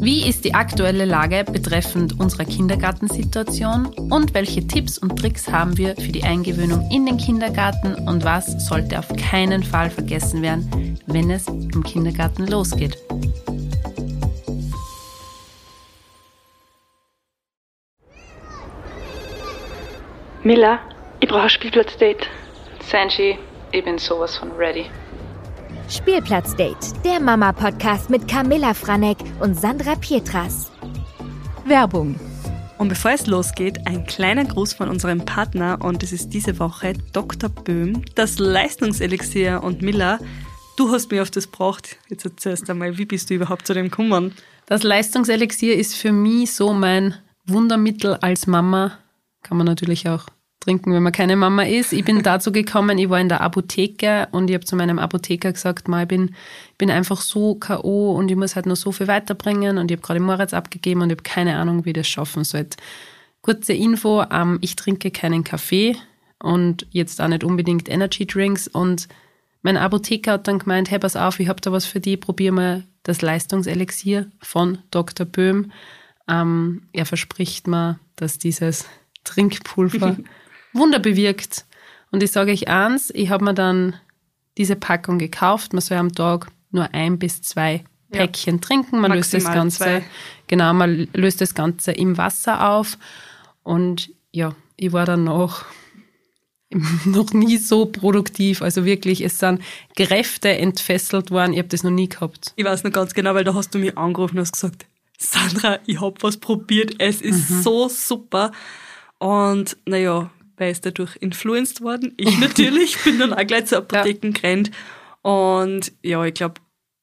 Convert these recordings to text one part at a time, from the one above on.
Wie ist die aktuelle Lage betreffend unserer Kindergartensituation und welche Tipps und Tricks haben wir für die Eingewöhnung in den Kindergarten und was sollte auf keinen Fall vergessen werden, wenn es im Kindergarten losgeht? Miller, ich brauche ein Spielplatzdate. Sanji, ich bin sowas von ready. Spielplatzdate, der Mama-Podcast mit Camilla Franek und Sandra Pietras. Werbung. Und bevor es losgeht, ein kleiner Gruß von unserem Partner und es ist diese Woche Dr. Böhm, das Leistungselixier und Miller. Du hast mir auf das gebracht. Jetzt erzählst du einmal, wie bist du überhaupt zu dem gekommen? Das Leistungselixier ist für mich so mein Wundermittel als Mama. Kann man natürlich auch trinken, wenn man keine Mama ist. Ich bin dazu gekommen, ich war in der Apotheke und ich habe zu meinem Apotheker gesagt, ich bin, bin einfach so K.O. und ich muss halt noch so viel weiterbringen und ich habe gerade Moritz abgegeben und ich habe keine Ahnung, wie ich das schaffen soll. Kurze Info, ähm, ich trinke keinen Kaffee und jetzt auch nicht unbedingt Energy Drinks und mein Apotheker hat dann gemeint, hey, pass auf, ich habe da was für dich, probier mal das Leistungselixier von Dr. Böhm. Ähm, er verspricht mir, dass dieses Trinkpulver Wunder bewirkt. Und ich sage euch eins, ich habe mir dann diese Packung gekauft. Man soll am Tag nur ein bis zwei Päckchen ja. trinken. Man löst das Ganze, zwei. genau, man löst das Ganze im Wasser auf. Und ja, ich war dann noch, noch nie so produktiv. Also wirklich, es sind Kräfte entfesselt worden. Ich habe das noch nie gehabt. Ich weiß noch ganz genau, weil da hast du mich angerufen und hast gesagt, Sandra, ich habe was probiert. Es ist mhm. so super. Und naja, weil ist dadurch influenced worden. Ich natürlich bin dann auch gleich zur Apotheken ja. gerannt. Und ja, ich glaube,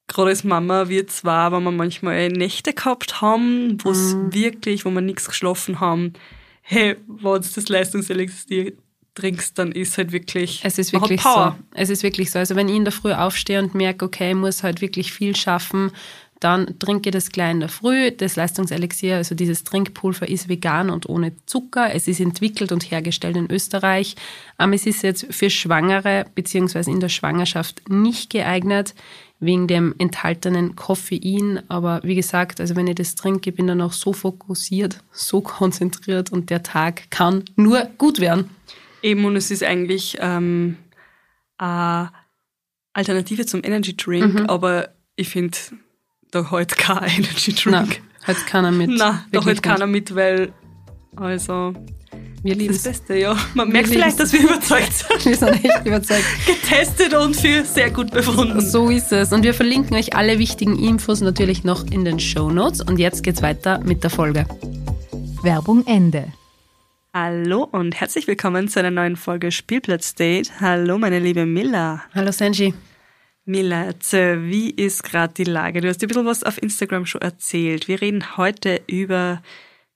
gerade als Mama wird zwar, wenn wir manchmal Nächte gehabt haben, wo es mhm. wirklich, wo wir nichts geschlafen haben, hey, wenn du das Leistungselixier trinkst, dann ist halt wirklich es ist wirklich Power. so. Es ist wirklich so. Also wenn ich in der Früh aufstehe und merke, okay, ich muss halt wirklich viel schaffen, dann trinke das gleich in der Früh. Das Leistungselixier, also dieses Trinkpulver, ist vegan und ohne Zucker. Es ist entwickelt und hergestellt in Österreich. Aber es ist jetzt für Schwangere bzw. in der Schwangerschaft nicht geeignet wegen dem enthaltenen Koffein. Aber wie gesagt, also wenn ich das trinke, bin ich dann auch so fokussiert, so konzentriert und der Tag kann nur gut werden. Eben, und es ist eigentlich ähm, eine Alternative zum Energy Drink, mhm. aber ich finde, da halt kein Energy Drink. Nein, halt keiner mit. Nein, da halt keiner mit, weil, also, wir lieben das Beste, ja. Man merkt vielleicht, dass wir überzeugt sind. wir sind echt überzeugt. Getestet und für sehr gut befunden. So ist es. Und wir verlinken euch alle wichtigen Infos natürlich noch in den Show Notes. Und jetzt geht's weiter mit der Folge. Werbung Ende. Hallo und herzlich willkommen zu einer neuen Folge Spielplatz Date. Hallo, meine liebe Milla. Hallo, Senji. Mila, wie ist gerade die Lage? Du hast ein bisschen was auf Instagram schon erzählt. Wir reden heute über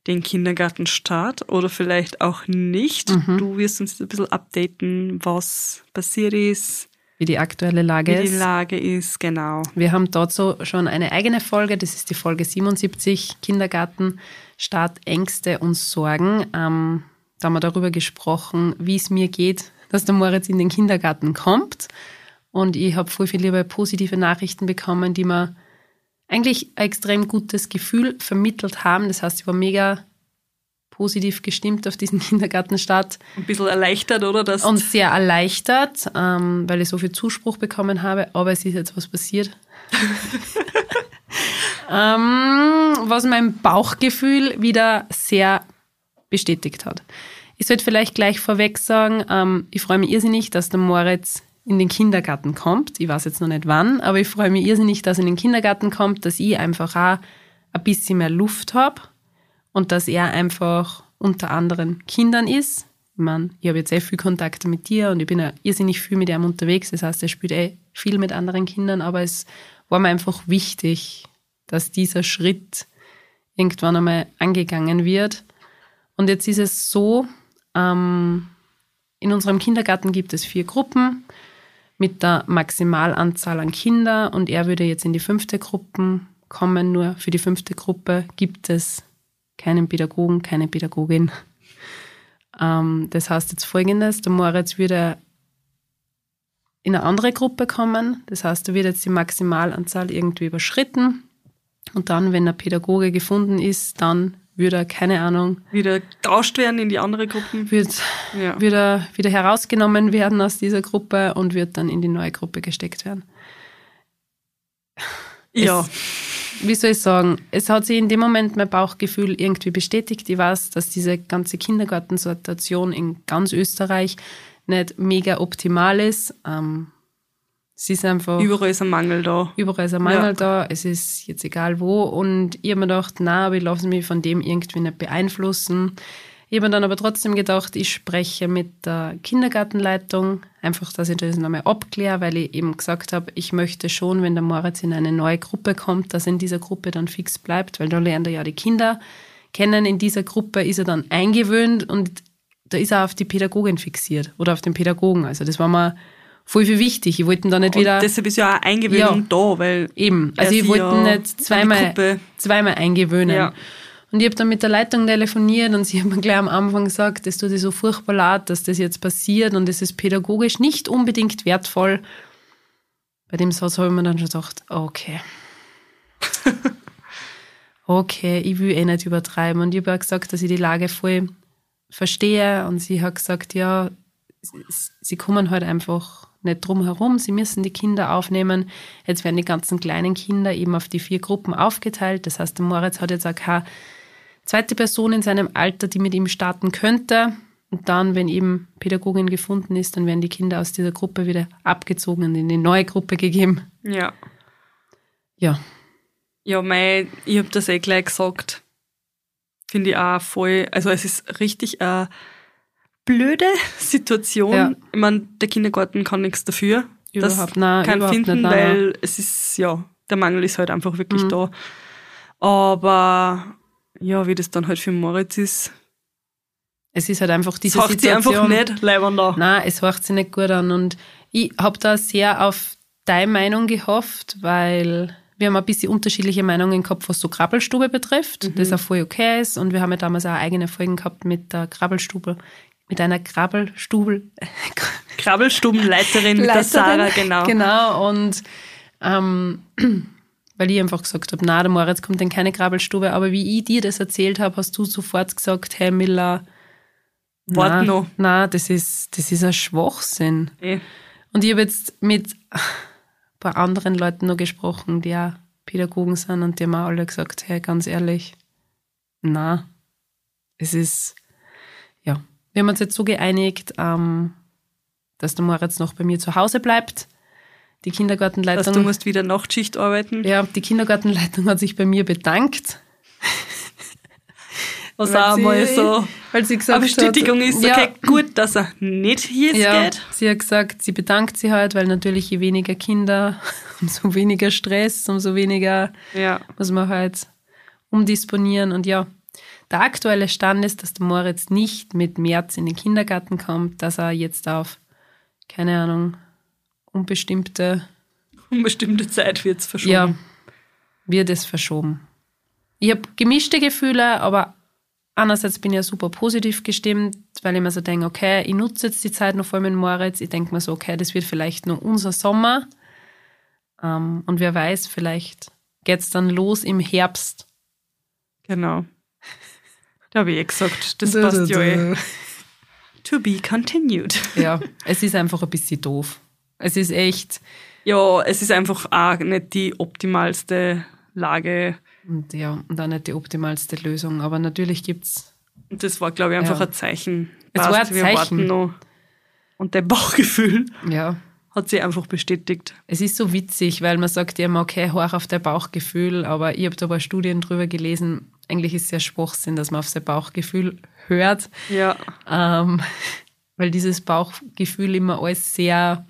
den Kindergartenstart oder vielleicht auch nicht. Mhm. Du wirst uns ein bisschen updaten, was passiert ist. Wie die aktuelle Lage ist. Wie die Lage ist, genau. Wir haben dazu schon eine eigene Folge, das ist die Folge 77, Kindergartenstart, Ängste und Sorgen. Ähm, da haben wir darüber gesprochen, wie es mir geht, dass der Moritz in den Kindergarten kommt und ich habe voll viele positive Nachrichten bekommen, die mir eigentlich ein extrem gutes Gefühl vermittelt haben. Das heißt, ich war mega positiv gestimmt auf diesen Kindergartenstart. Ein bisschen erleichtert, oder? Das und sehr erleichtert, ähm, weil ich so viel Zuspruch bekommen habe. Aber es ist jetzt was passiert. ähm, was mein Bauchgefühl wieder sehr bestätigt hat. Ich sollte vielleicht gleich vorweg sagen, ähm, ich freue mich irrsinnig, dass der Moritz in den Kindergarten kommt. Ich weiß jetzt noch nicht wann, aber ich freue mich irrsinnig, dass er in den Kindergarten kommt, dass ich einfach auch ein bisschen mehr Luft habe und dass er einfach unter anderen Kindern ist. Ich meine, ich habe jetzt eh viel Kontakte mit dir und ich bin ja irrsinnig viel mit ihm unterwegs. Das heißt, er spielt eh viel mit anderen Kindern, aber es war mir einfach wichtig, dass dieser Schritt irgendwann einmal angegangen wird. Und jetzt ist es so, ähm, in unserem Kindergarten gibt es vier Gruppen mit der Maximalanzahl an Kindern und er würde jetzt in die fünfte Gruppe kommen. Nur für die fünfte Gruppe gibt es keinen Pädagogen, keine Pädagogin. Ähm, das heißt jetzt folgendes, der Moritz würde in eine andere Gruppe kommen. Das heißt, er wird jetzt die Maximalanzahl irgendwie überschritten Und dann, wenn ein Pädagoge gefunden ist, dann würde keine Ahnung, Wieder tauscht werden in die andere Gruppen. wird, Ja. wird er wieder herausgenommen werden aus dieser Gruppe und wird dann in die neue Gruppe gesteckt werden. Ja. Wie soll ich sagen, es hat sich in dem Moment mein Bauchgefühl irgendwie bestätigt. Ich weiß, dass diese ganze Kindergartensituation in ganz Österreich nicht mega optimal ist. Ähm, es ist einfach Überall ist ein Mangel da. überall ist ein Mangel Ja. da, es ist jetzt egal wo. Und ich habe mir gedacht, na, aber ich lasse mich von dem irgendwie nicht beeinflussen. Ich habe mir dann aber trotzdem gedacht, ich spreche mit der Kindergartenleitung, einfach, dass ich das nochmal abkläre, weil ich eben gesagt habe, ich möchte schon, wenn der Moritz in eine neue Gruppe kommt, dass er in dieser Gruppe dann fix bleibt, weil da lernt er ja die Kinder kennen. In dieser Gruppe ist er dann eingewöhnt und da ist er auf die Pädagogin fixiert oder auf den Pädagogen. Also das war mir voll viel wichtig. Ich wollte da nicht Und wieder... deshalb ist ja auch Eingewöhnung Ja. da, weil Eben, also ich wollte ja nicht zweimal, zweimal eingewöhnen. Ja. Und ich habe dann mit der Leitung telefoniert und sie haben mir gleich am Anfang gesagt, das tut dir so furchtbar leid, dass das jetzt passiert und es ist pädagogisch nicht unbedingt wertvoll. Bei dem Satz habe ich mir dann schon gedacht, okay. okay, ich will eh nicht übertreiben. Und ich habe auch gesagt, dass ich die Lage voll verstehe. Und sie hat gesagt, ja, sie kommen halt einfach nicht drum herum. Sie müssen die Kinder aufnehmen. Jetzt werden die ganzen kleinen Kinder eben auf die vier Gruppen aufgeteilt. Das heißt, der Moritz hat jetzt auch keine zweite Person in seinem Alter, die mit ihm starten könnte. Und dann, wenn eben Pädagogin gefunden ist, dann werden die Kinder aus dieser Gruppe wieder abgezogen und in die neue Gruppe gegeben. ja. Ja, Ja, mei, ich hab das eh gleich gesagt. Finde ich auch voll, also es ist richtig eine blöde Situation. Ja. Ich meine, der Kindergarten kann nichts dafür. Überhaupt, nein, kann überhaupt finden, nicht, nein, weil es ist, ja, der Mangel ist halt einfach wirklich Mhm. da. Aber ja, wie das dann halt für Moritz ist, es ist halt einfach das diese haucht sie Situation. einfach nicht leibend an. Nein, es hört sich nicht gut an. Und ich habe da sehr auf deine Meinung gehofft, weil wir haben ein bisschen unterschiedliche Meinungen gehabt, was so Krabbelstube betrifft, das auch voll okay ist. Und wir haben ja damals auch eigene Folgen gehabt mit der Krabbelstube, mit einer Krabbelstube. Krabbelstubenleiterin mit der Sarah, genau. Genau, und ähm, weil ich einfach gesagt habe, na, der Moritz kommt in keine Krabbelstube. Aber wie ich dir das erzählt habe, hast du sofort gesagt, hey Miller, Wart na, na, das ist, das ist ein Schwachsinn. Eh. Und ich habe jetzt mit ein paar anderen Leuten noch gesprochen, die auch Pädagogen sind und die haben auch alle gesagt, hey, ganz ehrlich, na, es ist, ja, wir haben uns jetzt so geeinigt, ähm, dass der Moritz noch bei mir zu Hause bleibt. Die Dass Kindergartenleitung, du musst wieder Nachtschicht arbeiten. ja, die Kindergartenleitung hat sich bei mir bedankt. Was weil auch sie- mal so Weil sie gesagt eine Bestätigung hat, ist, ja, okay, gut, dass er nicht hier Ja, geht. sie hat gesagt, sie bedankt sich halt, weil natürlich je weniger Kinder, umso weniger Stress, umso weniger Ja. muss man halt umdisponieren. Und ja, der aktuelle Stand ist, dass der Moritz nicht mit März in den Kindergarten kommt, dass er jetzt auf, keine Ahnung, unbestimmte, Unbestimmte Zeit wird's verschoben. ja, wird es verschoben. Ich habe gemischte Gefühle, aber einerseits bin ich ja super positiv gestimmt, weil ich mir so denke, okay, ich nutze jetzt die Zeit noch voll mit Moritz. Ich denke mir so, okay, das wird vielleicht nur unser Sommer. Ähm, und wer weiß, vielleicht geht's dann los im Herbst. Genau. Da habe ich eh gesagt, das passt ja eh. To be continued. Ja, es ist einfach ein bisschen doof. Es ist echt, Ja, es ist einfach auch nicht die optimalste Lage. und ja, und auch nicht die optimalste Lösung. Aber natürlich gibt's Und das war, glaube ich, einfach Ja. ein Zeichen. Es war ein wir Zeichen. warten noch. Und dein Bauchgefühl ja, hat sich einfach bestätigt. Es ist so witzig, weil man sagt ja immer, okay, hör auf dein Bauchgefühl, aber ich habe da ein paar Studien drüber gelesen. Eigentlich ist es ja Schwachsinn, dass man auf sein Bauchgefühl hört, Ja. ähm, weil dieses Bauchgefühl immer alles sehr,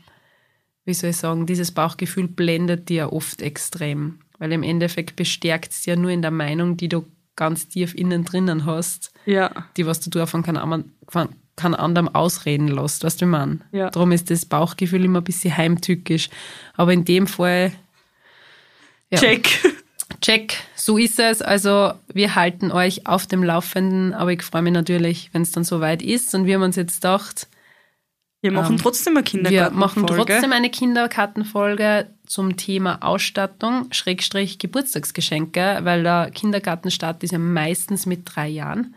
wie soll ich sagen, dieses Bauchgefühl blendet dir oft extrem, weil im Endeffekt bestärkt es ja nur in der Meinung, die du ganz tief innen drinnen hast, Ja. die was du davon kein, anderen- von kein anderem ausreden lässt, weißt du, wie meine? Ja. Darum ist das Bauchgefühl immer ein bisschen heimtückisch. Aber in dem Fall, ja, Check. Check, so ist es. Also wir halten euch auf dem Laufenden, aber ich freue mich natürlich, wenn es dann soweit ist. Und wir haben uns jetzt gedacht, Wir machen Ähm, trotzdem eine Wir Kindergartenfolge. machen trotzdem eine Kindergartenfolge zum Thema Ausstattung, Schrägstrich Geburtstagsgeschenke, weil der Kindergartenstart ist ja meistens mit drei Jahren.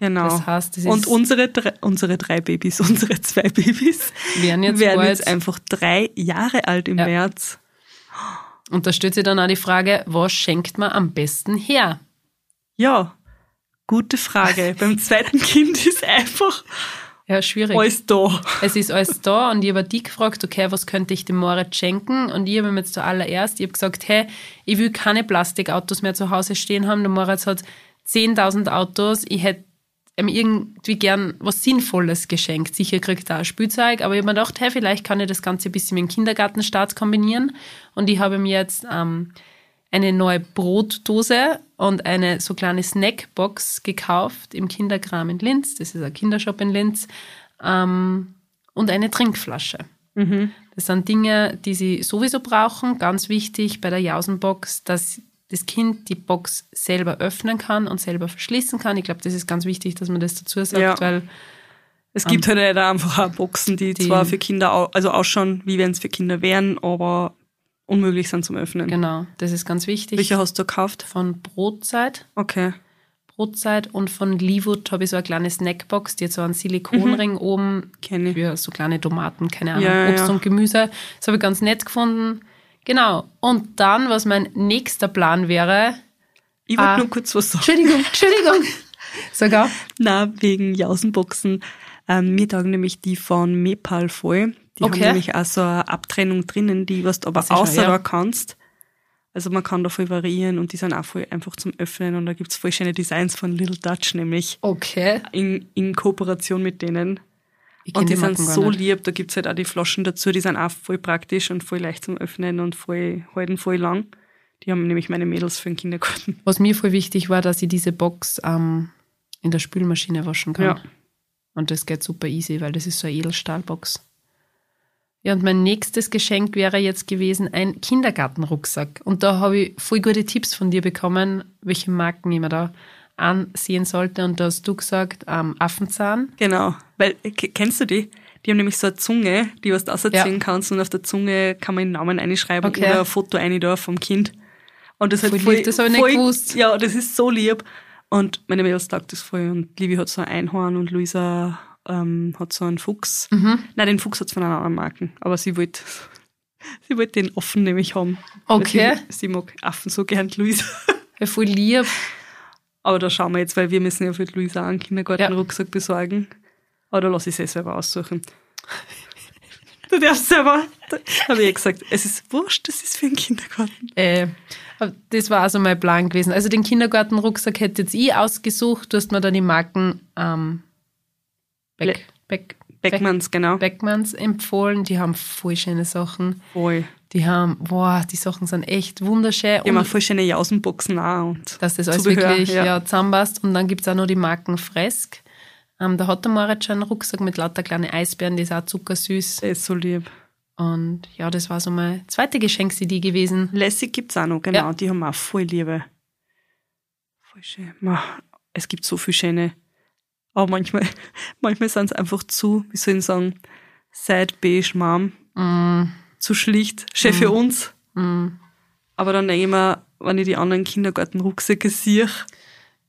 Genau. Das heißt, es und unsere drei, unsere drei Babys, unsere zwei Babys Werden jetzt werden jetzt einfach drei Jahre alt im Ja. März. Und da stellt sich dann auch die Frage, was schenkt man am besten her? Ja, gute Frage. Beim zweiten Kind ist einfach Ja, schwierig. alles da. Es ist alles da und ich habe die gefragt, okay, was könnte ich dem Moritz schenken? Und ich habe ihm jetzt zuallererst, ich habe gesagt, hey, ich will keine Plastikautos mehr zu Hause stehen haben. Der Moritz hat 10.000 Autos. Ich hätte ihm irgendwie gern was Sinnvolles geschenkt. Sicher kriegt er auch Spielzeug, aber ich habe mir gedacht, hey, vielleicht kann ich das Ganze ein bisschen mit dem Kindergartenstart kombinieren. Und ich habe ihm jetzt ähm, eine neue Brotdose und eine so kleine Snackbox gekauft im Kinderkram in Linz. Das ist ein Kindershop in Linz. Ähm, und eine Trinkflasche. Das sind Dinge, die sie sowieso brauchen. Ganz wichtig bei der Jausenbox, dass das Kind die Box selber öffnen kann und selber verschließen kann. Ich glaube, das ist ganz wichtig, dass man das dazu sagt, Ja. weil Es gibt halt leider einfach auch Boxen, die, Die- zwar für Kinder au also ausschauen, wie wenn es für Kinder wären, aber unmöglich sind zum Öffnen. genau, das ist ganz wichtig. Welche hast du gekauft? Von Brotzeit. Okay. Brotzeit und von Leewood habe ich so eine kleine Snackbox, die hat so einen Silikonring oben Kenn ich. für so kleine Tomaten, keine Ahnung, Mhm. Ja, Obst ja. und Gemüse. Das habe ich ganz nett gefunden. Genau. Und dann, was mein nächster Plan wäre, Ich wollte Ah. nur kurz was sagen. Entschuldigung, Entschuldigung. Sogar. Na, wegen Jausenboxen. Ähm, mir taugen nämlich die von Mepal voll. Die Okay. haben nämlich auch so eine Abtrennung drinnen, die was du aber außer ja. da kannst. Also man kann da voll variieren und die sind auch voll einfach zum Öffnen und da gibt's voll schöne Designs von Little Dutch nämlich Okay. in, in Kooperation mit denen. Ich Und die, sind so lieb, da gibt's halt auch die Flaschen dazu, die sind auch voll praktisch und voll leicht zum Öffnen und voll, halten voll lang. Die haben nämlich meine Mädels für den Kindergarten. Was mir voll wichtig war, dass ich diese Box ähm, in der Spülmaschine waschen kann. Ja. Und das geht super easy, weil das ist so eine Edelstahlbox. Ja, und mein nächstes Geschenk wäre jetzt gewesen ein Kindergartenrucksack. Und da habe ich voll gute Tipps von dir bekommen, welche Marken ich mir da ansehen sollte. Und da hast du gesagt, ähm, Affenzahn. Genau. Weil, kennst du die? Die haben nämlich so eine Zunge, die was du auserzählen Ja. kannst und auf der Zunge kann man den Namen einschreiben Okay. oder ein Foto rein da vom Kind. Und das ist Voll lieb, das ich nicht gewusst. Ja, das ist so lieb. Und meine Mädels taugt das voll. Und Livi hat so ein Einhorn und Luisa ähm, hat so einen Fuchs. Mhm. Nein, den Fuchs hat von einer anderen Marken. Aber sie wollte sie wollte den Affen nämlich haben. Okay. Sie, sie mag Affen so gern, Luisa. Ja, voll lieb. Aber da schauen wir jetzt, weil wir müssen ja für die Luisa einen Kindergartenrucksack besorgen. Aber da lasse ich es selber aussuchen. Du darfst selber. Da habe ich eh gesagt, es ist wurscht, das ist für den Kindergarten. Äh, das war also mein Plan gewesen. Also den Kindergartenrucksack hätte jetzt ich ausgesucht. Du hast mir dann die Marken ähm, Beck, Beck, Beckmanns, genau. Beckmanns empfohlen. Die haben voll schöne Sachen. Voll. Die haben, boah, die Sachen sind echt wunderschön. Die haben voll schöne Jausenboxen auch. Und dass das alles Zubehör, wirklich ja. ja. zusammenpasst. Und dann gibt es auch noch die Marken Fresk. Ähm, da hat der Moritz schon einen Rucksack mit lauter kleinen Eisbären, die ist auch zuckersüß. Der ist so lieb. Und ja, das war so meine zweite Geschenksidee gewesen. Lässig gibt's auch noch, genau. Ja. Die haben auch voll Liebe. Voll schön. Es gibt so viel schöne. Aber manchmal, manchmal sind es einfach zu, wie soll ich sagen, sad, beige, Mom. Mm, Zu schlicht. Chef für uns. mm, Aber dann denke ich mir, wenn ich die anderen Kindergartenrucksäcke sehe,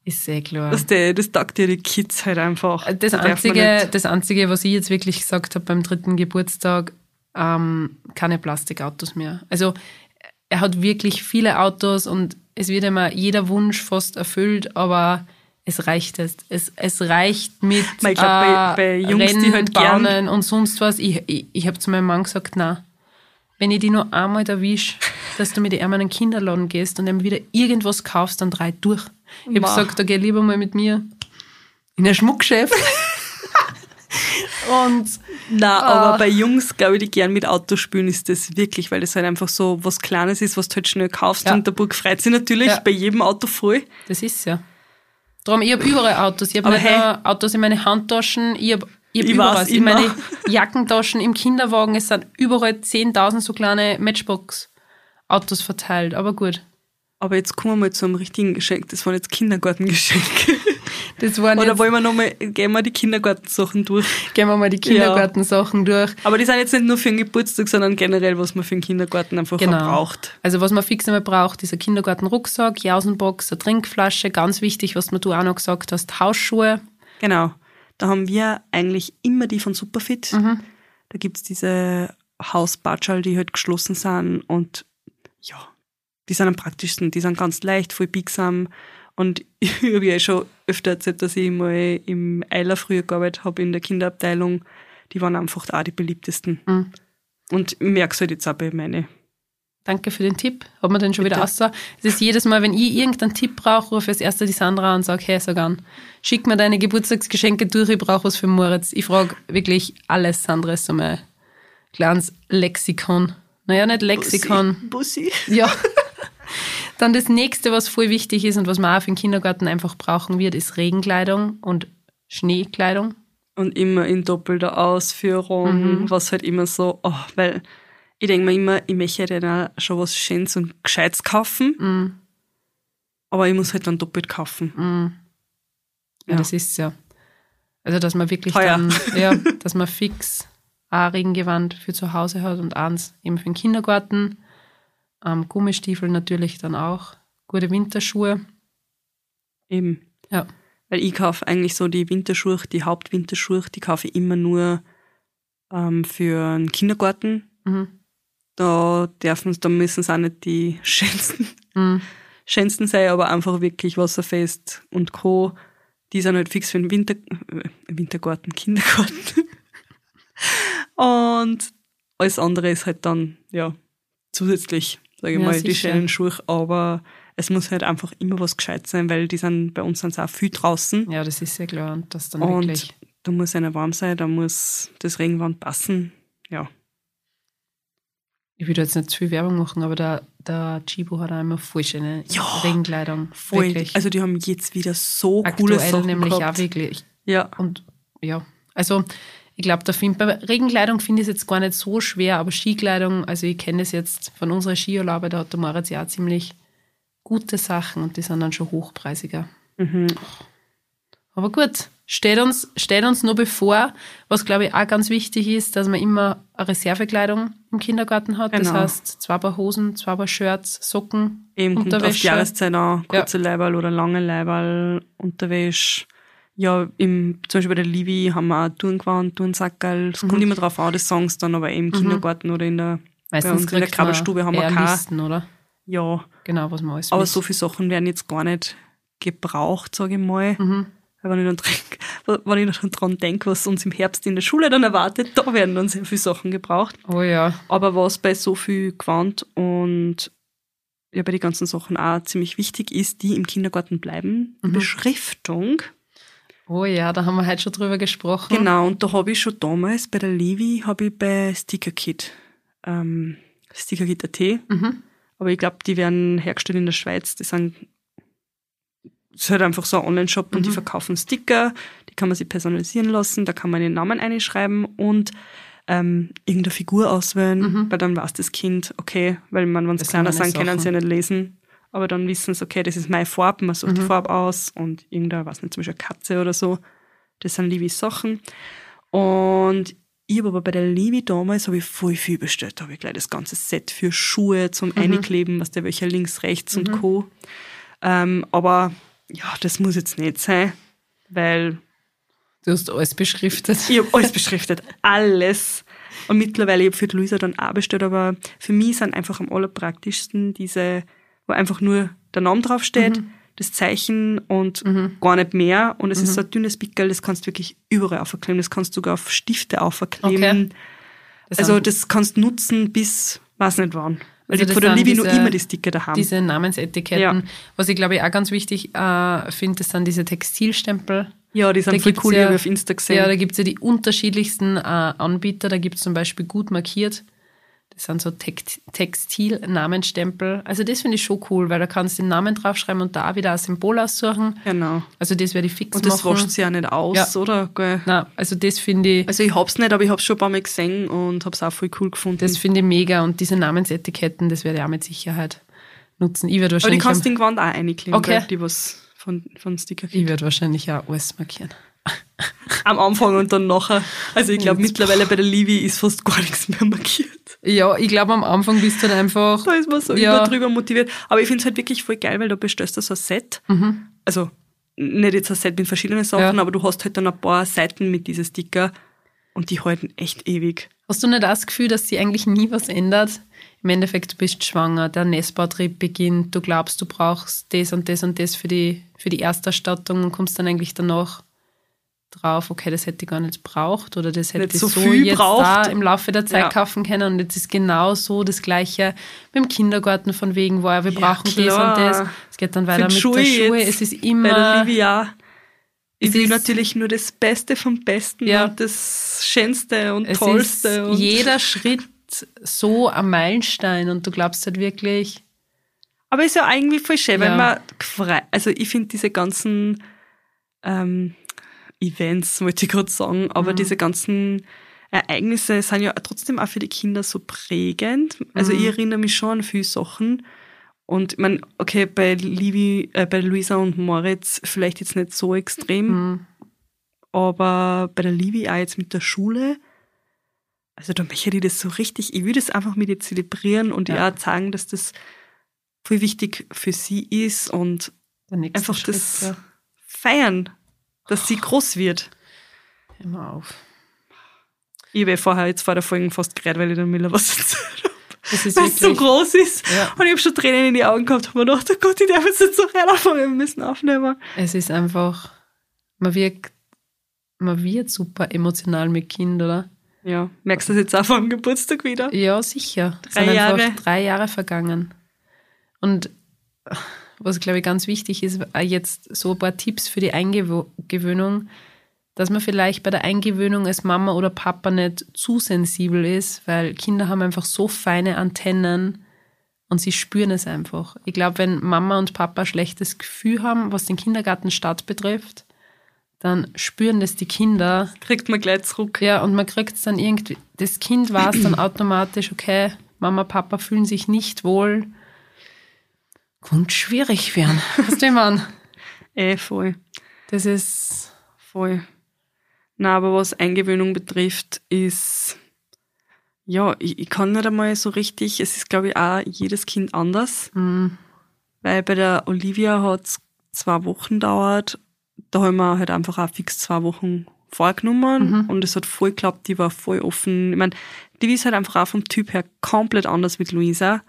ist sehr klar. dass der, das taugt dir die Kids halt einfach. Das Da darf man Einzige, das Einzige, was ich jetzt wirklich gesagt habe beim dritten Geburtstag, ähm, keine Plastikautos mehr. Also er hat wirklich viele Autos und es wird immer jeder Wunsch fast erfüllt, aber es reicht jetzt. Es, es reicht mit ich glaub, bei- bei Jungs, die halt Rennbahnen und sonst was. Ich, ich, ich habe zu meinem Mann gesagt, na, wenn ich die nur einmal erwisch, dass du mit ihm in einen Kinderladen gehst und ihm wieder irgendwas kaufst, dann drei durch. Ich habe gesagt, da geh lieber mal mit mir in ein Schmuckgeschäft. und Na, Ah. aber bei Jungs, glaube ich, die gern mit Auto spielen, ist das wirklich, weil das halt einfach so was Kleines ist, was du halt schnell kaufst. Ja. Und der Burg freut sich natürlich Ja. bei jedem Auto voll. das ist ja. Darum, ich habe überall Autos. Ich habe Aber nicht hey. nur Autos in meine Handtaschen, ich habe ich Ich weiß, immer. meine Jackentaschen, im Kinderwagen. Es sind überall 10.000 so kleine Matchbox-Autos verteilt. Aber gut. Aber jetzt kommen wir mal zu einem richtigen Geschenk. Das waren jetzt Kindergartengeschenke. Das waren Oder jetzt, wollen wir nochmal, gehen wir die Kindergartensachen durch? gehen wir mal die Kindergartensachen durch. Aber die sind jetzt nicht nur für den Geburtstag, sondern generell, was man für den Kindergarten einfach Genau. auch braucht. Also was man fix einmal braucht, ist ein Kindergartenrucksack, Jausenbox, eine Trinkflasche, ganz wichtig, was du auch noch gesagt hast, Hausschuhe. Genau. Da haben wir eigentlich immer die von Superfit. Mhm. Da gibt's diese Hausbatschal, die halt geschlossen sind und ja, die sind am praktischsten. Die sind ganz leicht, voll biegsam. Und ich habe ja schon öfter erzählt, dass ich mal im Eiler früher gearbeitet habe in der Kinderabteilung. Die waren einfach auch die beliebtesten. Mhm. Und ich merke es halt jetzt auch bei meine. Danke für den Tipp. Hat man den schon wieder Bitte. außer. Es ist jedes Mal, wenn ich irgendeinen Tipp brauche, rufe ich als erster die Sandra an und sage, hey, sag an, schick mir deine Geburtstagsgeschenke durch, ich brauche was für Moritz. Ich frage wirklich alles, Sandra ist so mein kleines Lexikon. Naja, nicht Lexikon. Bussi. Ja. Dann das nächste, was voll wichtig ist und was man auch für den Kindergarten einfach brauchen wird, ist Regenkleidung und Schneekleidung. Und immer in doppelter Ausführung, Mhm. was halt immer so, oh, weil ich denke mir immer, ich möchte dann auch schon was Schönes und Gescheites kaufen, Mhm. aber ich muss halt dann doppelt kaufen. Ja, Ja. das ist ja. Also, dass man wirklich Teuer. dann, ja, dass man fix ein Regengewand für zu Hause hat und eins eben für den Kindergarten. Ähm, Gummistiefel natürlich dann auch. Gute Winterschuhe. Eben. Ja. Weil ich kaufe eigentlich so die Winterschuhe, die Hauptwinterschuhe, die kaufe ich immer nur ähm, für einen Kindergarten. Mhm. Da dürfen, da müssen es auch nicht die schönsten, Mhm. schönsten sein, aber einfach wirklich wasserfest und Co. Die sind halt fix für den Winter, äh, Wintergarten, Kindergarten. und alles andere ist halt dann, ja, zusätzlich, sage ich Ja, mal, die sicher. schönen Schuhe, aber es muss halt einfach immer was gescheit sein, weil die sind, bei uns sind sie auch viel draußen. Ja, das ist ja klar. Und das dann Und wirklich. da muss einer warm sein, da muss das Regenwand passen. Ja. Ich würde jetzt nicht zu viel Werbung machen, aber der, der Chibo hat auch immer voll schöne Ja, Regenkleidung. Voll. Wirklich. Also die haben jetzt wieder so coole Aktuell Sachen nämlich gehabt. auch wirklich. Ja. Und ja, also ich glaube, da find, bei Regenkleidung finde ich es jetzt gar nicht so schwer, aber Skikleidung, also ich kenne das jetzt von unserer Skiurlaube, da hat der Moritz ja auch ziemlich gute Sachen und die sind dann schon hochpreisiger. Mhm. Aber gut, steht uns, steht uns nur bevor, was glaube ich auch ganz wichtig ist, dass man immer eine Reservekleidung im Kindergarten hat. Das Genau. heißt, zwei Paar Hosen, zwei Paar Shirts, Socken, Eben kommt auf die Unterwäsche. Jahreszeit an, kurze Leiberl oder lange Leiberl, Unterwäsche. Ja, im, zum Beispiel bei der Livi haben wir auch Turngewand, Turnsackerl. Es Mhm. kommt immer drauf an, das sie dann, aber im Kindergarten oder in der, bei Meistens uns in der Krabbelstube haben wir keine. Listen, oder? Ja, Genau, was man alles aber mit- so viele Sachen werden jetzt gar nicht gebraucht, sage ich mal. Mhm. Weil wenn ich, dann wenn ich dann dran denke, was uns im Herbst in der Schule dann erwartet, da werden dann sehr viele Sachen gebraucht. Oh ja. Aber was bei so viel Gewand und ja, bei den ganzen Sachen auch ziemlich wichtig ist, die im Kindergarten bleiben, die Mhm. Beschriftung. Oh ja, da haben wir heute schon drüber gesprochen. Genau, und da habe ich schon damals bei der Levi, habe ich bei StickerKit, ähm, StickerKit.at, Mhm. aber ich glaube, die werden hergestellt in der Schweiz, die sind ist halt einfach so ein Online-Shop und die verkaufen Sticker, die kann man sich personalisieren lassen, da kann man den Namen einschreiben und ähm, irgendeine Figur auswählen, weil dann weiß das Kind, okay, weil man, wenn sie kleiner sind, können sie ja nicht lesen, aber dann wissen sie, okay, das ist meine Farbe, man sucht die Farbe aus und irgendeine, weiß nicht, zum Beispiel eine Katze oder so, das sind Livis Sachen. Und ich habe aber bei der Livi damals habe ich voll viel bestellt. Da habe ich gleich das ganze Set für Schuhe zum Einkleben, was der welcher links, rechts und Co. Ähm, aber ja, das muss jetzt nicht sein, weil Du hast alles beschriftet. ich habe alles beschriftet, alles. Und mittlerweile, ich habe für die Luisa dann auch bestellt, aber für mich sind einfach am allerpraktischsten diese, wo einfach nur der Name draufsteht, das Zeichen und gar nicht mehr. Und es ist so ein dünnes Pickel, das kannst du wirklich überall aufkleben. Das kannst du sogar auf Stifte aufkleben. Okay. Das Also das kannst du nutzen bis, weiß nicht wann. Weil Also das von der Livi nur immer die Sticker daheim. diese Namensetiketten. Ja. Was ich glaube ich auch ganz wichtig äh, finde, das sind diese Textilstempel. ja, die sind Da voll cool, die ja- habe ich auf Insta gesehen. Ja, da gibt es ja die unterschiedlichsten äh, Anbieter. Da gibt es zum Beispiel gut markiert. Das sind so Text Textil-Namenstempel. Also das finde ich schon cool, weil da kannst du den Namen draufschreiben und da auch wieder ein Symbol aussuchen. genau. Also das werde ich fix Und das machen. wascht sich ja nicht aus, Ja. oder? Nein, also das finde ich, Also ich hab's nicht, aber ich hab's schon ein paar Mal gesehen und hab's auch voll cool gefunden. das finde ich mega. Und diese Namensetiketten, das werde ich auch mit Sicherheit nutzen. Ich werde aber wahrscheinlich kannst du am- in Gewand auch einkleben, Okay. die was von, von Sticker Ich werde wahrscheinlich auch alles markieren. Am Anfang und dann nachher. Also ich glaube, mittlerweile bei der Livi ist fast gar nichts mehr markiert. Ja, ich glaube, am Anfang bist du dann einfach. Da ist man so Ja. überdrüber motiviert. Aber ich finde es halt wirklich voll geil, weil du bestellst so ein Set. Also nicht jetzt ein Set mit verschiedenen Sachen, Mhm. Ja. aber du hast halt dann ein paar Seiten mit diesen Sticker und die halten echt ewig. Hast du nicht das Gefühl, dass sie eigentlich nie was ändert? Im Endeffekt, du bist schwanger, der Nestbautrieb beginnt, du glaubst, du brauchst das und das und das für die, für die Ersterstattung und kommst dann eigentlich danach drauf, okay, das hätte ich gar nicht braucht oder das hätte Nicht ich so so, viel jetzt braucht. da im Laufe der Zeit Ja. kaufen können und jetzt ist genau so das Gleiche beim Kindergarten von wegen, wow, wir Ja, brauchen das klar. und das. Es geht dann weiter mit Schuhe der Schuhe. Es ist Bei der immer, Livi ja. Ich will natürlich nur das Beste vom Besten Ja. und das Schönste und es ist Tollste. und jeder Schritt so ein Meilenstein und du glaubst halt wirklich, Aber ist ja irgendwie voll schön, Ja. man frei, also ich finde diese ganzen ähm, Events, wollte ich gerade sagen, aber Mhm. diese ganzen Ereignisse sind ja trotzdem auch für die Kinder so prägend. Also Mhm. ich erinnere mich schon an viele Sachen. Und ich meine, okay, bei Livi, äh, bei Luisa und Moritz vielleicht jetzt nicht so extrem, hm, aber bei der Livi auch jetzt mit der Schule, also da möchte ich das so richtig, ich würde es einfach mit ihr zelebrieren und Ja. ihr auch sagen, dass das voll wichtig für sie ist und einfach Schritt, das ja. feiern, dass sie groß wird. Hör mal auf. Ich habe ja vorher jetzt vor der Folge fast geredet, weil ich der Miller was erzählt habe. Weil es so groß ist. Ja. Und ich habe schon Tränen in die Augen gehabt und mir gedacht, oh Gott, ich darf jetzt nicht so rein anfangen, wir müssen aufnehmen. es ist einfach, man wirkt, man wird super emotional mit Kind, oder? Ja, merkst du das jetzt auch vor dem Geburtstag wieder? Ja, sicher. Drei Jahre. drei Jahre vergangen. Und was, glaube ich, ganz wichtig ist, auch jetzt so ein paar Tipps für die Eingewöhnung, dass man vielleicht bei der Eingewöhnung als Mama oder Papa nicht zu sensibel ist, weil Kinder haben einfach so feine Antennen und sie spüren es einfach. Ich glaube, wenn Mama und Papa ein schlechtes Gefühl haben, was den Kindergartenstart betrifft, dann spüren das die Kinder Kriegt man gleich zurück. ja, und man kriegt es dann irgendwie, das Kind weiß dann automatisch, okay, Mama, Papa fühlen sich nicht wohl. Könnte schwierig werden. Weißt du, ich meine? Eh, voll. Das ist, Voll. Na, aber was Eingewöhnung betrifft, ist, ja, ich, ich kann nicht einmal so richtig, es ist, glaube ich, auch jedes Kind anders. mm, Weil bei der Olivia hat es zwei Wochen dauert. Da haben wir halt einfach auch fix zwei Wochen vorgenommen und es hat voll geklappt, die war voll offen. Ich meine, die ist halt einfach auch vom Typ her komplett anders mit Luisa.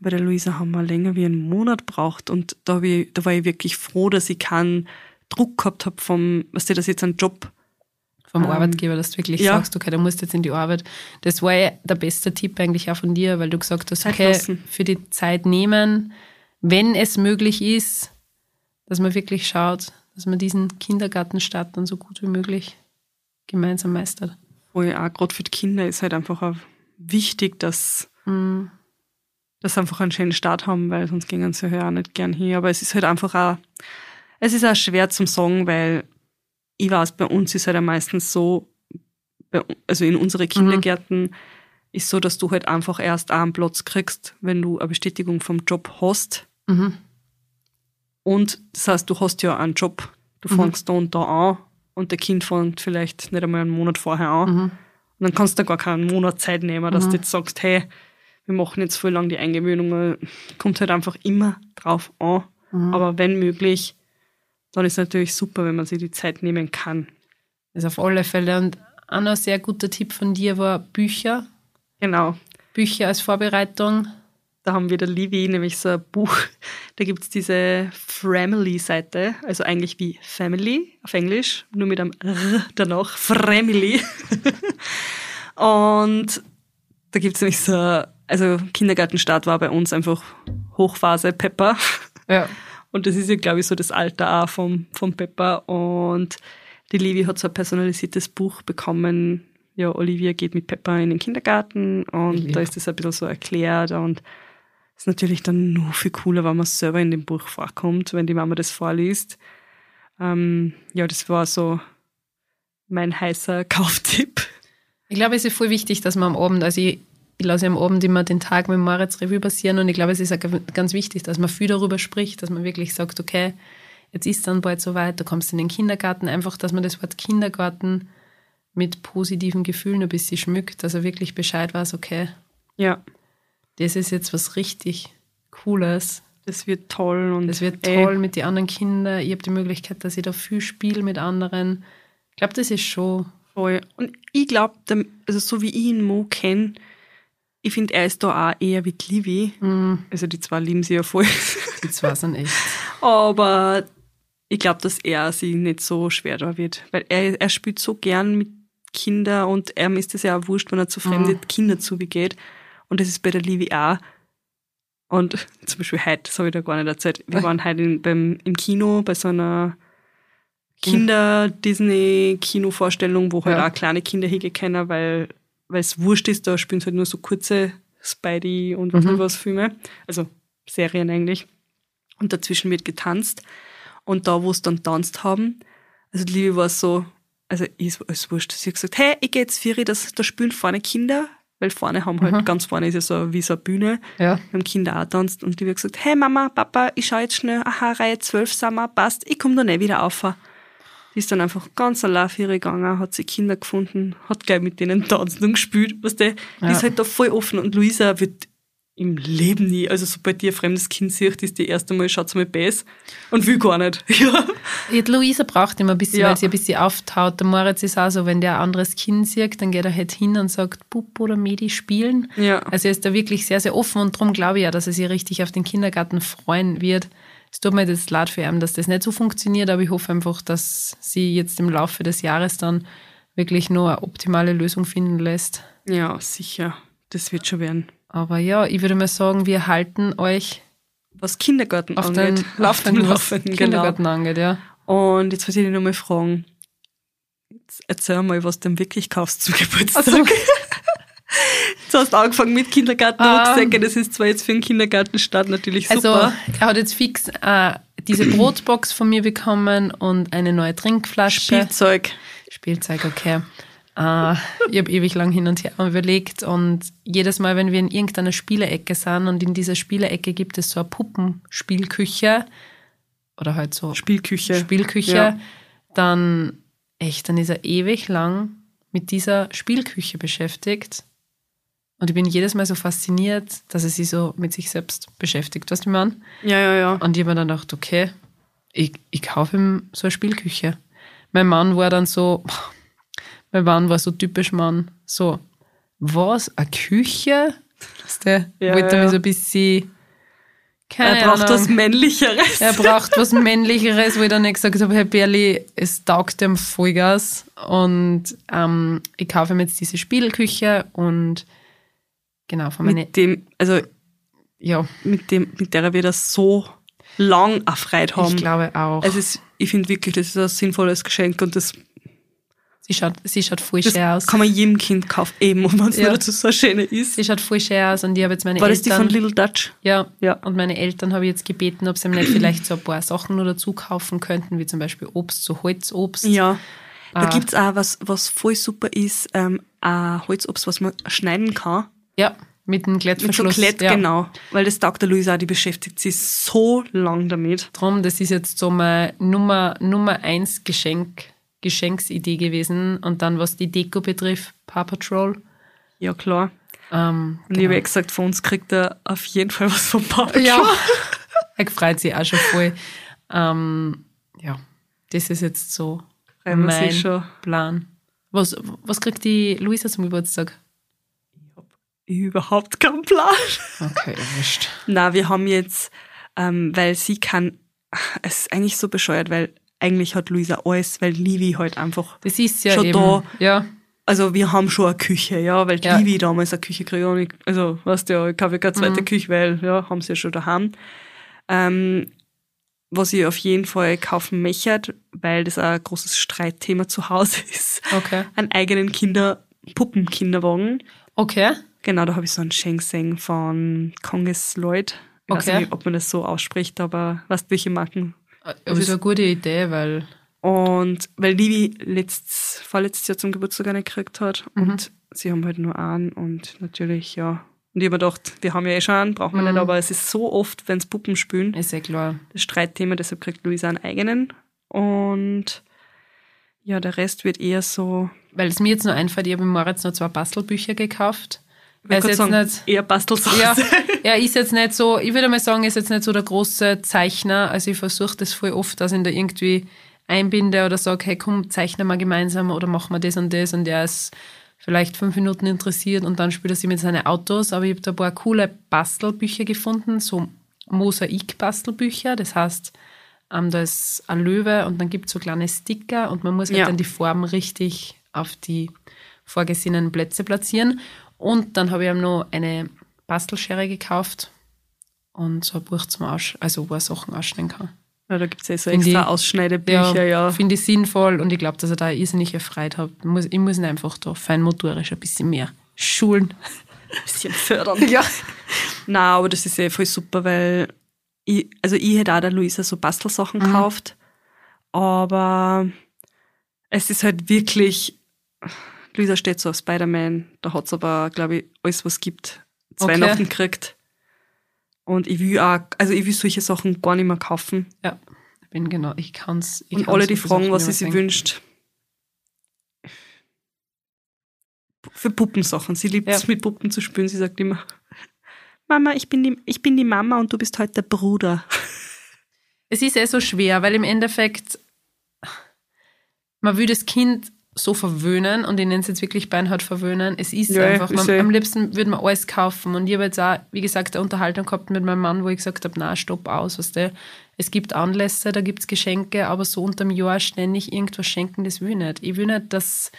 Bei der Luisa haben wir länger wie einen Monat braucht und da, ich, da war ich wirklich froh, dass ich keinen Druck gehabt habe vom, was dir das jetzt ein Job vom Ähm, Arbeitgeber, dass du wirklich ja. sagst, okay, du musst jetzt in die Arbeit. Das war ja der beste Tipp eigentlich auch von dir, weil du gesagt hast, okay, für die Zeit nehmen, wenn es möglich ist, dass man wirklich schaut, dass man diesen Kindergartenstart dann so gut wie möglich gemeinsam meistert. wo ich auch gerade für die Kinder ist halt einfach auch wichtig, dass, Mm. Dass sie einfach einen schönen Start haben, weil sonst gingen sie ja auch nicht gern hin. Aber es ist halt einfach auch, es ist auch schwer zum sagen, weil ich weiß, bei uns ist halt am meistens so, also in unsere Kindergärten ist so, dass du halt einfach erst einen Platz kriegst, wenn du eine Bestätigung vom Job hast. Mhm. Und das heißt, du hast ja einen Job. Du fängst da und da an und der Kind fängt vielleicht nicht einmal einen Monat vorher an. Mhm. Und dann kannst du gar keinen Monat Zeit nehmen, dass du jetzt sagst, hey, wir machen jetzt voll lang die Eingewöhnung. Kommt halt einfach immer drauf an. Aber wenn möglich, dann ist natürlich super, wenn man sich die Zeit nehmen kann. Das auf alle Fälle. Und ein sehr guter Tipp von dir war Bücher. Genau. Bücher als Vorbereitung. Da haben wir der Livi nämlich so ein Buch, da gibt's diese Framily-Seite, also eigentlich wie Family auf Englisch, nur mit einem R danach, Framily. Und da gibt's nämlich so, also Kindergartenstart war bei uns einfach Hochphase Pepper. Ja. Und das ist ja, glaube ich, so das Alter auch vom, vom Pepper. Und die Livi hat so ein personalisiertes Buch bekommen. Ja, Olivia geht mit Pepper in den Kindergarten und Ja. da ist das ein bisschen so erklärt und ist natürlich dann nur viel cooler, wenn man selber in dem Buch vorkommt, wenn die Mama das vorliest. Ähm, ja, das war so mein heißer Kauftipp. Ich glaube, es ist voll wichtig, dass man am Abend, also ich, ich lasse am Abend immer den Tag mit Moritz Revue passieren und ich glaube, es ist auch ganz wichtig, dass man viel darüber spricht, dass man wirklich sagt, okay, jetzt ist dann bald soweit, du kommst in den Kindergarten, einfach, dass man das Wort Kindergarten mit positiven Gefühlen ein bisschen schmückt, dass er wirklich Bescheid weiß, okay, Ja, das ist jetzt was richtig Cooles. das wird toll und Das wird ey, toll mit den anderen Kindern. Ich habe die Möglichkeit, dass ich da viel spiele mit anderen. Ich glaube, das ist schon. Voll. Und ich glaube, also so wie ich ihn Mo kenne, ich finde, er ist da auch eher wie die Livi. Also die zwei lieben sie ja voll. Die zwei sind echt. Aber ich glaube, dass er sie nicht so schwer da wird. Weil er, er spielt so gern mit Kindern und ihm ist es ja auch wurscht, wenn er zu fremden Kindern zugeht. Und das ist bei der Livi auch. Und zum Beispiel heute, das habe ich da gar nicht erzählt. Wir waren heute in, beim, im Kino bei so einer Kinder-Disney-Kino-Vorstellung, wo halt Ja. auch kleine Kinder hingehen können, weil weil es wurscht ist, da spielen sie halt nur so kurze Spidey und was nicht was Filme. Also Serien eigentlich. Und dazwischen wird getanzt. Und da, wo es dann tanzt haben, also die Liebe war so, also ist alles wurscht. Sie hat gesagt, hey, ich gehe jetzt Firi, das, da spielen vorne Kinder, weil vorne haben halt, ganz vorne ist ja so wie so eine Bühne. Ja. Haben Kinder auch tanzt und die hat gesagt, hey Mama, Papa, ich schau jetzt schnell, aha, Reihe 12 sind wir, passt, ich komm da nicht wieder auf. Die ist dann einfach ganz allein für ihre gegangen, hat sie Kinder gefunden, hat gleich mit denen tanzen und gespielt, weißt du, die Ja. ist halt da voll offen und Luisa wird im Leben nie, also sobald die ein fremdes Kind sieht, ist die erste Mal, schaut sie mal Bass und will gar nicht. Ja. Die Luisa braucht immer ein bisschen, Ja. weil sie ein bisschen auftaut. Der Moritz ist auch so, wenn der ein anderes Kind sieht, dann geht er halt hin und sagt, Bub oder Medi spielen. Ja. Also er ist da wirklich sehr, sehr offen und darum glaube ich ja, dass er sich richtig auf den Kindergarten freuen wird. Es tut mir jetzt leid für ihn, dass das nicht so funktioniert, aber ich hoffe einfach, dass sie jetzt im Laufe des Jahres dann wirklich nur eine optimale Lösung finden lässt. Ja, sicher. Das wird schon werden. Aber ja, ich würde mal sagen, wir halten euch Was Kindergarten auf angeht. den, Lauft auf den und was genau. Kindergarten angeht, ja. Und jetzt wollte ich dich nochmal fragen. Jetzt erzähl mal, was du denn wirklich kaufst zum Geburtstag. Also, Du hast angefangen mit Kindergarten, Ah. das ist zwar jetzt für den Kindergartenstart natürlich Also, super. er hat jetzt fix äh, diese Brotbox von mir bekommen und eine neue Trinkflasche. Spielzeug. Spielzeug, okay. Äh, ich habe ewig lang hin und her überlegt und jedes Mal, wenn wir in irgendeiner Spielecke sind und in dieser Spielecke gibt es so eine Puppenspielküche oder halt so Spielküche. Spielküche, Ja. dann echt, dann ist er ewig lang mit dieser Spielküche beschäftigt. Und ich bin jedes Mal so fasziniert, dass er sich so mit sich selbst beschäftigt. Weißt du, meine? Ja, ja, ja. Und ich habe mir dann gedacht, okay, ich, ich kaufe ihm so eine Spielküche. Mein Mann war dann so, mein Mann war so typisch Mann, so, was, eine Küche? Weißt du, Ja, wollte ja. mir so ein bisschen, keine Er braucht Ahnung. was Männlicheres. Er braucht was Männlicheres, wo ich dann nicht gesagt habe, Herr Berli, es taugt dem Vollgas. Und ähm, ich kaufe ihm jetzt diese Spielküche und genau, von meine, mit dem, also ja, mit dem, mit der wir das so lang erfreut haben. ich glaube auch. Also es, ich finde wirklich, das ist ein sinnvolles Geschenk und das, sie, schaut, sie schaut voll schön aus. kann man jedem Kind kaufen, eben, und wenn es Ja. nur dazu so eine schöne ist. Sie schaut voll schön aus und ich habe jetzt meine War das die Eltern... von Little Dutch? ja, Ja. und meine Eltern habe ich jetzt gebeten, ob sie mir nicht vielleicht so ein paar Sachen nur dazu kaufen könnten, wie zum Beispiel Obst, so Holzobst. Ja. Da Ah. gibt's auch was, was voll super ist, ähm, ein Holzobst, was man schneiden kann. Ja, mit einem Mit so Klettverschluss. Klett, ja. genau. Weil das taugt der Luisa die beschäftigt sich so lang damit. Drum, das ist jetzt so meine Nummer, Nummer eins Geschenk, Geschenksidee gewesen. Und dann, was die Deko betrifft, Paw Patrol. Ja, klar. Ähm, Und ich habe eh gesagt, von uns kriegt er auf jeden Fall was vom Papa. ja. er freut sich auch schon voll. Ähm, ja, das ist jetzt so Freuen mein schon. Plan. Was, was kriegt die Luisa zum Geburtstag? Überhaupt kein Plan. Okay, erwischt. Na, wir haben jetzt, ähm, weil sie kann, es ist eigentlich so bescheuert, weil eigentlich hat Luisa alles, weil Livi halt einfach, Das ist ja Schon eben. da. Ja, also wir haben schon eine Küche, ja, weil Ja. Livi damals eine Küche kriegt, und ich- also weißt du ja, ich kaufe keine zweite Küche, weil, ja, haben sie ja schon daheim. Ähm, was ich auf jeden Fall kaufen möchte, weil das auch ein großes Streitthema zu Hause ist, okay. einen eigenen Kinder, Puppenkinderwagen. Okay. Genau, da habe ich so einen Sheng von Konges Lloyd. Ich weiß nicht, ob man das so ausspricht, aber du, welche Marken? Das ist eine gute Idee, weil Und weil Livi letztes, vorletztes Jahr zum Geburtstag eine gekriegt hat Mhm. und sie haben halt nur einen und natürlich, ja, Und ich habe mir gedacht, wir haben ja eh schon einen, brauchen wir nicht, aber es ist so oft, wenn es Puppen spielen, Ist ja klar. das Streitthema, deshalb kriegt Luisa einen eigenen. Und ja, der Rest wird eher so, Weil es mir jetzt nur einfällt, ich habe im Moritz noch zwei Bastelbücher gekauft. Er würd jetzt sagen, nicht, eher Bastelsache. ja, er ist jetzt nicht so, ich würde mal sagen, er ist jetzt nicht so der große Zeichner. Also ich versuche das voll oft, dass ich ihn da irgendwie einbinde oder sage, hey komm, zeichnen wir gemeinsam oder machen wir das und das. Und er ist vielleicht fünf Minuten interessiert und dann spielt er sich mit seinen Autos. Aber ich habe da ein paar coole Bastelbücher gefunden, so Mosaik-Bastelbücher. Das heißt, ähm, da ist ein Löwe und dann gibt es so kleine Sticker und man muss halt Ja. dann die Form richtig auf die vorgesehenen Plätze platzieren. Und dann habe ich ihm noch eine Bastelschere gekauft und so ein Buch zum Aussch also wo er Sachen ausschneiden kann. Ja, da gibt es ja so Find extra ich- Ausschneidebücher, ja. Finde ich sinnvoll und ich glaube, dass er da irrsinnig erfreut hat. Ich muss, ich muss ihn einfach da feinmotorisch ein bisschen mehr schulen. Ein bisschen fördern. Ja. Na, aber das ist ja voll super, weil ich, also ich hätte auch der Luisa so Bastelsachen gekauft, aber es ist halt wirklich, Luisa steht so auf Spider-Man, da hat's aber, glaube ich, alles, was gibt, zu Okay. Weihnachten gekriegt. Und ich will auch, also ich will solche Sachen gar nicht mehr kaufen. Ja, ich bin genau, ich kann's. Ich Und alle, die fragen, was sie sich wünscht. Für Puppensachen. Sie liebt es, Ja. mit Puppen zu spielen. Sie sagt immer, Mama, ich bin, die, ich bin die Mama und du bist heute der Bruder. Es ist eh so schwer, weil im Endeffekt man will das Kind so verwöhnen und ich nenne es jetzt wirklich beinhart verwöhnen. Es ist Ja, einfach, man, eh. am liebsten würde man alles kaufen. Und ich habe jetzt auch, wie gesagt, eine Unterhaltung gehabt mit meinem Mann, wo ich gesagt habe, na, stopp aus, weißt du. Es gibt Anlässe, da gibt es Geschenke, aber so unterm Jahr ständig irgendwas schenken, das will ich nicht. Ich will nicht, dass,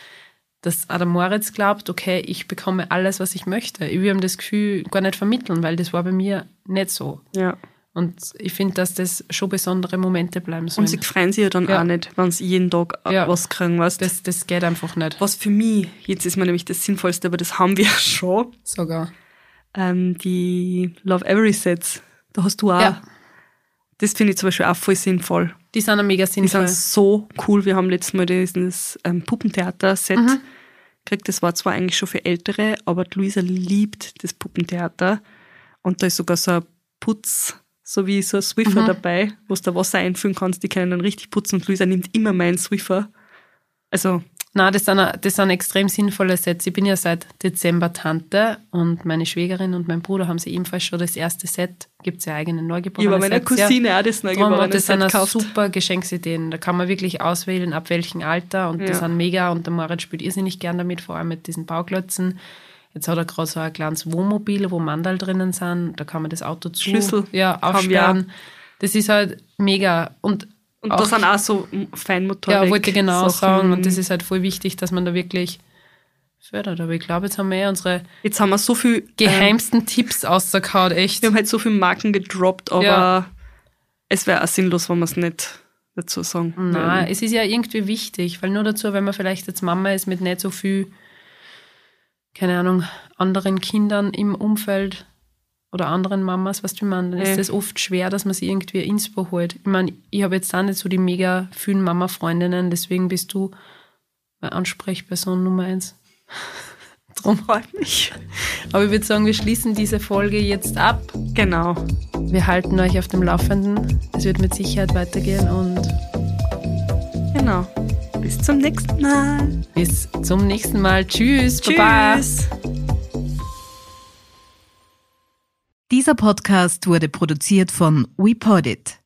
dass der Moritz glaubt, okay, ich bekomme alles, was ich möchte. Ich will ihm das Gefühl gar nicht vermitteln, weil das war bei mir nicht so. Ja. Und ich finde, dass das schon besondere Momente bleiben sollen. Und sie freuen sich ja dann Ja. auch nicht, wenn sie jeden Tag äh, Ja. was kriegen, weißt das, das geht einfach nicht. Was für mich, jetzt ist mir nämlich das Sinnvollste, aber das haben wir schon, Sogar. ähm, die Love Every Sets. Da hast du auch. Ja. Das finde ich zum Beispiel auch voll sinnvoll. Die sind auch mega Die sinnvoll. sind so cool. Wir haben letztes Mal dieses ähm, Puppentheater-Set Mhm. gekriegt. Das war zwar eigentlich schon für Ältere, aber die Luisa liebt das Puppentheater. Und da ist sogar so ein Putz, so wie so ein Mhm. Swiffer dabei, wo du da Wasser einfüllen kannst. Die können dann richtig putzen. Und Luisa nimmt immer meinen Swiffer. Also, Nein, das sind, das sind extrem sinnvolle Sets. Ich bin ja seit Dezember Tante und meine Schwägerin und mein Bruder haben sie ebenfalls schon das erste Set. Gibt es ja eigene neugeborene habe meiner Sets. ja. Cousine auch das neugeborene das Set sind gekauft. super Geschenksideen. Da kann man wirklich auswählen, ab welchem Alter. Und Ja. sind mega. Und der Moritz spielt irrsinnig gern damit, vor allem mit diesen Bauklötzen. Jetzt hat er gerade so ein kleines Wohnmobil, wo Mandal drinnen sind. Da kann man das Auto zu Schlüssel ja, aufsperren. Das ist halt mega. Und, Und da sind auch so Feinmotorik. Ja, wollte ich genau Sachen. sagen. Und das ist halt voll wichtig, dass man da wirklich fördert. Aber ich glaube, jetzt haben wir ja unsere Jetzt haben wir so viel ähm, geheimsten Tipps ausgehauen, echt. Wir haben halt so viele Marken gedroppt, aber Ja. es wäre auch sinnlos, wenn wir es nicht dazu sagen. Nein, würden. es ist ja irgendwie wichtig, weil nur dazu, wenn man vielleicht jetzt Mama ist mit nicht so viel, keine Ahnung, anderen Kindern im Umfeld oder anderen Mamas, was du meinst, dann ist es oft schwer, dass man sie irgendwie Inspo holt. Ich meine, ich habe jetzt auch nicht so die mega vielen Mama-Freundinnen, deswegen bist du meine Ansprechperson Nummer eins. Drum freut mich. Aber ich würde sagen, wir schließen diese Folge jetzt ab. Genau. Wir halten euch auf dem Laufenden. Es wird mit Sicherheit weitergehen und Genau. Bis zum nächsten Mal. bis zum nächsten Mal. Tschüss. Baba. Tschüss. Dieser Podcast wurde produziert von WePodit.